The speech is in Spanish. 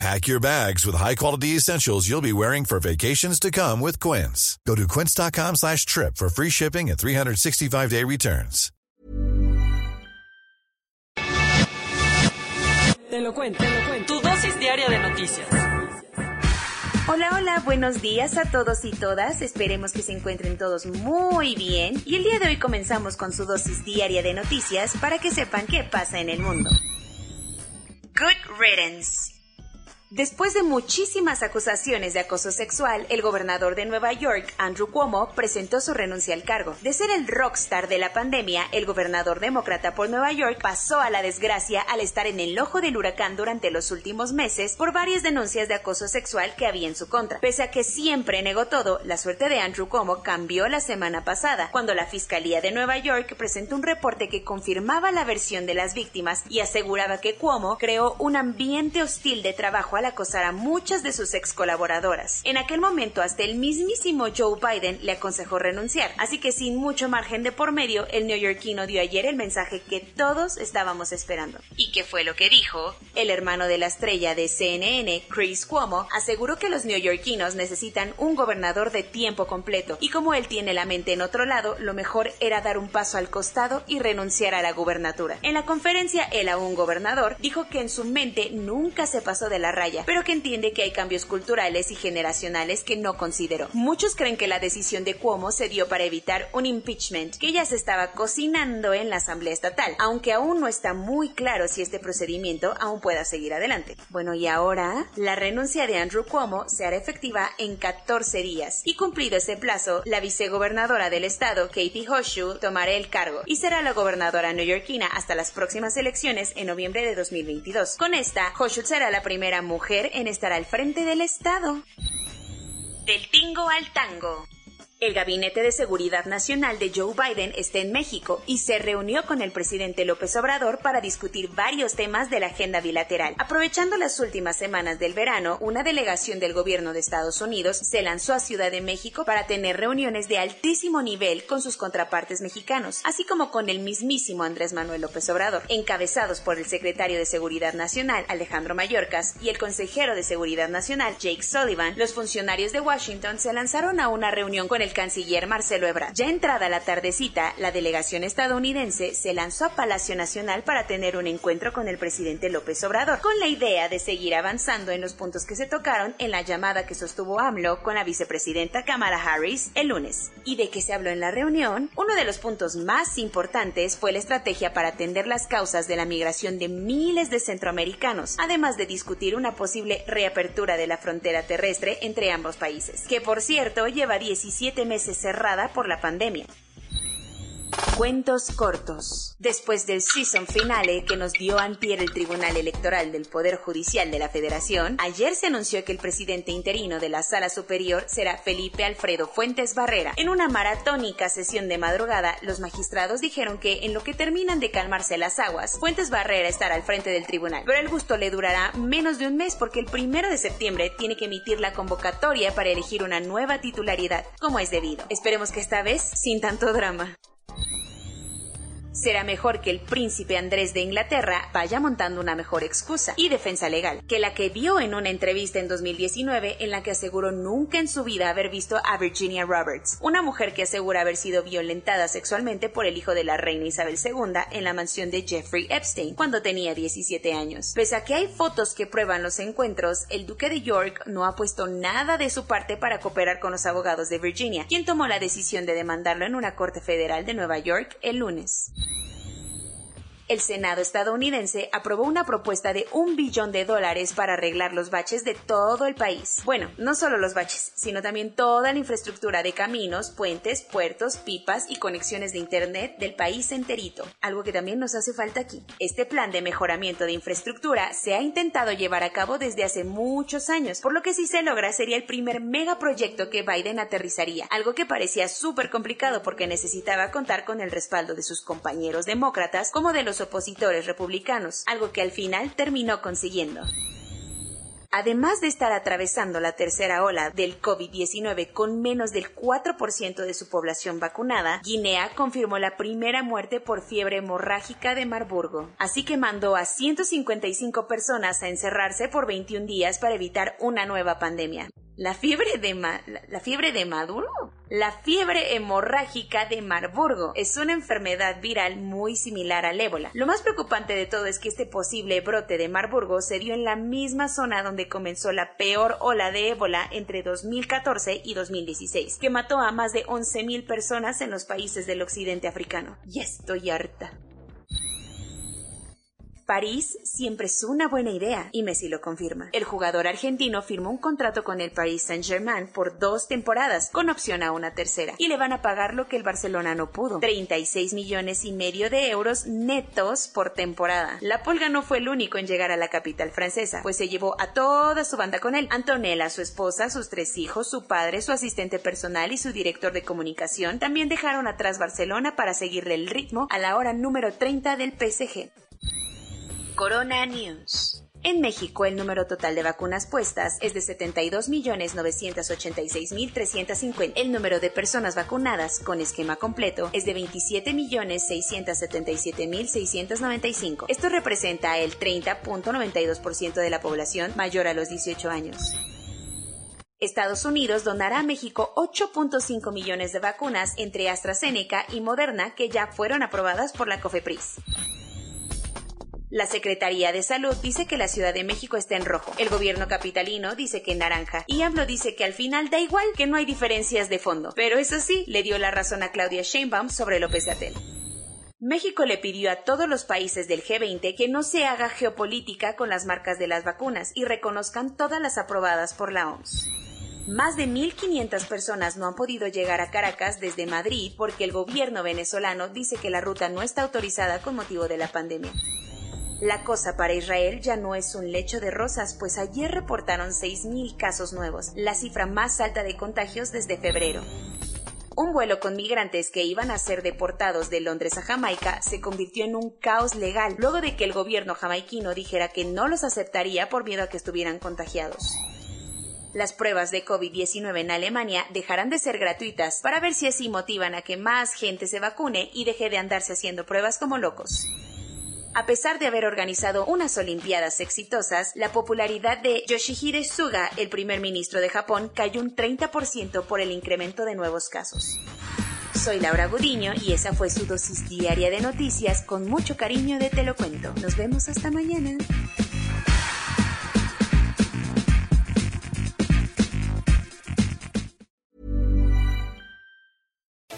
Pack your bags with high-quality essentials you'll be wearing for vacations to come with Quince. Go to quince.com slash trip for free shipping and 365-day returns. Te lo cuento, te lo cuento. Tu dosis diaria de noticias. Hola, hola, buenos días a todos y todas. Esperemos que se encuentren todos muy bien. Y el día de hoy comenzamos con su dosis diaria de noticias para que sepan qué pasa en el mundo. Good riddance. Después de muchísimas acusaciones de acoso sexual, el gobernador de Nueva York, Andrew Cuomo, presentó su renuncia al cargo. De ser el rockstar de la pandemia, el gobernador demócrata por Nueva York pasó a la desgracia al estar en el ojo del huracán durante los últimos meses por varias denuncias de acoso sexual que había en su contra. Pese a que siempre negó todo, la suerte de Andrew Cuomo cambió la semana pasada, cuando la Fiscalía de Nueva York presentó un reporte que confirmaba la versión de las víctimas y aseguraba que Cuomo creó un ambiente hostil de trabajo a acosar a muchas de sus ex colaboradoras. En aquel momento hasta el mismísimo Joe Biden le aconsejó renunciar, así que sin mucho margen de por medio, el neoyorquino dio ayer el mensaje que todos estábamos esperando. ¿Y qué fue lo que dijo? El hermano de la estrella de CNN, Chris Cuomo, aseguró que los neoyorquinos necesitan un gobernador de tiempo completo y como él tiene la mente en otro lado, lo mejor era dar un paso al costado y renunciar a la gubernatura. En la conferencia, él aún gobernador dijo que en su mente nunca se pasó de la raya pero que entiende que hay cambios culturales y generacionales que no consideró. Muchos creen que la decisión de Cuomo se dio para evitar un impeachment que ya se estaba cocinando en la Asamblea Estatal, aunque aún no está muy claro si este procedimiento aún pueda seguir adelante. Bueno, y ahora la renuncia de Andrew Cuomo se hará efectiva en 14 días y cumplido ese plazo, la vicegobernadora del estado, Katie Horseshoe, tomará el cargo y será la gobernadora neoyorquina hasta las próximas elecciones en noviembre de 2022. Con esta, Horseshoe será la primera mujer en estar al frente del Estado. Del tingo al tango. El Gabinete de Seguridad Nacional de Joe Biden está en México y se reunió con el presidente López Obrador para discutir varios temas de la agenda bilateral. Aprovechando las últimas semanas del verano, una delegación del gobierno de Estados Unidos se lanzó a Ciudad de México para tener reuniones de altísimo nivel con sus contrapartes mexicanos, así como con el mismísimo Andrés Manuel López Obrador, encabezados por el secretario de Seguridad Nacional Alejandro Mayorkas y el consejero de Seguridad Nacional Jake Sullivan. Los funcionarios de Washington se lanzaron a una reunión con el canciller Marcelo Ebrard. Ya entrada la tardecita, la delegación estadounidense se lanzó a Palacio Nacional para tener un encuentro con el presidente López Obrador, con la idea de seguir avanzando en los puntos que se tocaron en la llamada que sostuvo AMLO con la vicepresidenta Kamala Harris el lunes. ¿Y de qué se habló en la reunión? Uno de los puntos más importantes fue la estrategia para atender las causas de la migración de miles de centroamericanos, además de discutir una posible reapertura de la frontera terrestre entre ambos países, que por cierto lleva 17 meses cerrada por la pandemia. Cuentos cortos. Después del season finale que nos dio antier el Tribunal Electoral del Poder Judicial de la Federación, ayer se anunció que el presidente interino de la Sala Superior será Felipe Alfredo Fuentes Barrera. En una maratónica sesión de madrugada, los magistrados dijeron que en lo que terminan de calmarse las aguas, Fuentes Barrera estará al frente del tribunal. Pero el gusto le durará menos de un mes porque el primero de septiembre tiene que emitir la convocatoria para elegir una nueva titularidad, como es debido. Esperemos que esta vez sin tanto drama será mejor que el príncipe Andrés de Inglaterra vaya montando una mejor excusa y defensa legal que la que vio en una entrevista en 2019 en la que aseguró nunca en su vida haber visto a Virginia Roberts, una mujer que asegura haber sido violentada sexualmente por el hijo de la reina Isabel II en la mansión de Jeffrey Epstein cuando tenía 17 años. Pese a que hay fotos que prueban los encuentros, el duque de York no ha puesto nada de su parte para cooperar con los abogados de Virginia, quien tomó la decisión de demandarlo en una corte federal de Nueva York el lunes. El Senado estadounidense aprobó una propuesta de un billón de dólares para arreglar los baches de todo el país. Bueno, no solo los baches, sino también toda la infraestructura de caminos, puentes, puertos, pipas y conexiones de Internet del país enterito, algo que también nos hace falta aquí. Este plan de mejoramiento de infraestructura se ha intentado llevar a cabo desde hace muchos años, por lo que si se logra sería el primer megaproyecto que Biden aterrizaría, algo que parecía súper complicado porque necesitaba contar con el respaldo de sus compañeros demócratas como de los opositores republicanos, algo que al final terminó consiguiendo. Además de estar atravesando la tercera ola del COVID-19 con menos del 4% de su población vacunada, Guinea confirmó la primera muerte por fiebre hemorrágica de Marburgo. Así que mandó a 155 personas a encerrarse por 21 días para evitar una nueva pandemia. La fiebre de la, fiebre de Maduro, la fiebre hemorrágica de Marburgo es una enfermedad viral muy similar al ébola. Lo más preocupante de todo es que este posible brote de Marburgo se dio en la misma zona donde comenzó la peor ola de ébola entre 2014 y 2016, que mató a más de 11.000 personas en los países del occidente africano. Y estoy harta. París siempre es una buena idea, y Messi lo confirma. El jugador argentino firmó un contrato con el Paris Saint-Germain por dos temporadas, con opción a una tercera, y le van a pagar lo que el Barcelona no pudo, 36 millones y medio de euros netos por temporada. La Polga no fue el único en llegar a la capital francesa, pues se llevó a toda su banda con él. Antonella, su esposa, sus tres hijos, su padre, su asistente personal y su director de comunicación también dejaron atrás Barcelona para seguirle el ritmo a la hora número 30 del PSG. Corona News. En México, el número total de vacunas puestas es de 72.986.350. El número de personas vacunadas con esquema completo es de 27.677.695. Esto representa el 30.92% de la población mayor a los 18 años. Estados Unidos donará a México 8.5 millones de vacunas entre AstraZeneca y Moderna que ya fueron aprobadas por la COFEPRIS. La Secretaría de Salud dice que la Ciudad de México está en rojo. El gobierno capitalino dice que en naranja. Y AMLO dice que al final da igual, que no hay diferencias de fondo. Pero eso sí, le dio la razón a Claudia Sheinbaum sobre López Gatell. México le pidió a todos los países del G20 que no se haga geopolítica con las marcas de las vacunas y reconozcan todas las aprobadas por la OMS. Más de 1.500 personas no han podido llegar a Caracas desde Madrid porque el gobierno venezolano dice que la ruta no está autorizada con motivo de la pandemia. La cosa para Israel ya no es un lecho de rosas, pues ayer reportaron 6.000 casos nuevos, la cifra más alta de contagios desde febrero. Un vuelo con migrantes que iban a ser deportados de Londres a Jamaica se convirtió en un caos legal luego de que el gobierno jamaiquino dijera que no los aceptaría por miedo a que estuvieran contagiados. Las pruebas de COVID-19 en Alemania dejarán de ser gratuitas para ver si así motivan a que más gente se vacune y deje de andarse haciendo pruebas como locos. A pesar de haber organizado unas Olimpiadas exitosas, la popularidad de Yoshihide Suga, el primer ministro de Japón, cayó un 30% por el incremento de nuevos casos. Soy Laura Gudiño y esa fue su dosis diaria de noticias con mucho cariño de Te lo cuento. Nos vemos hasta mañana.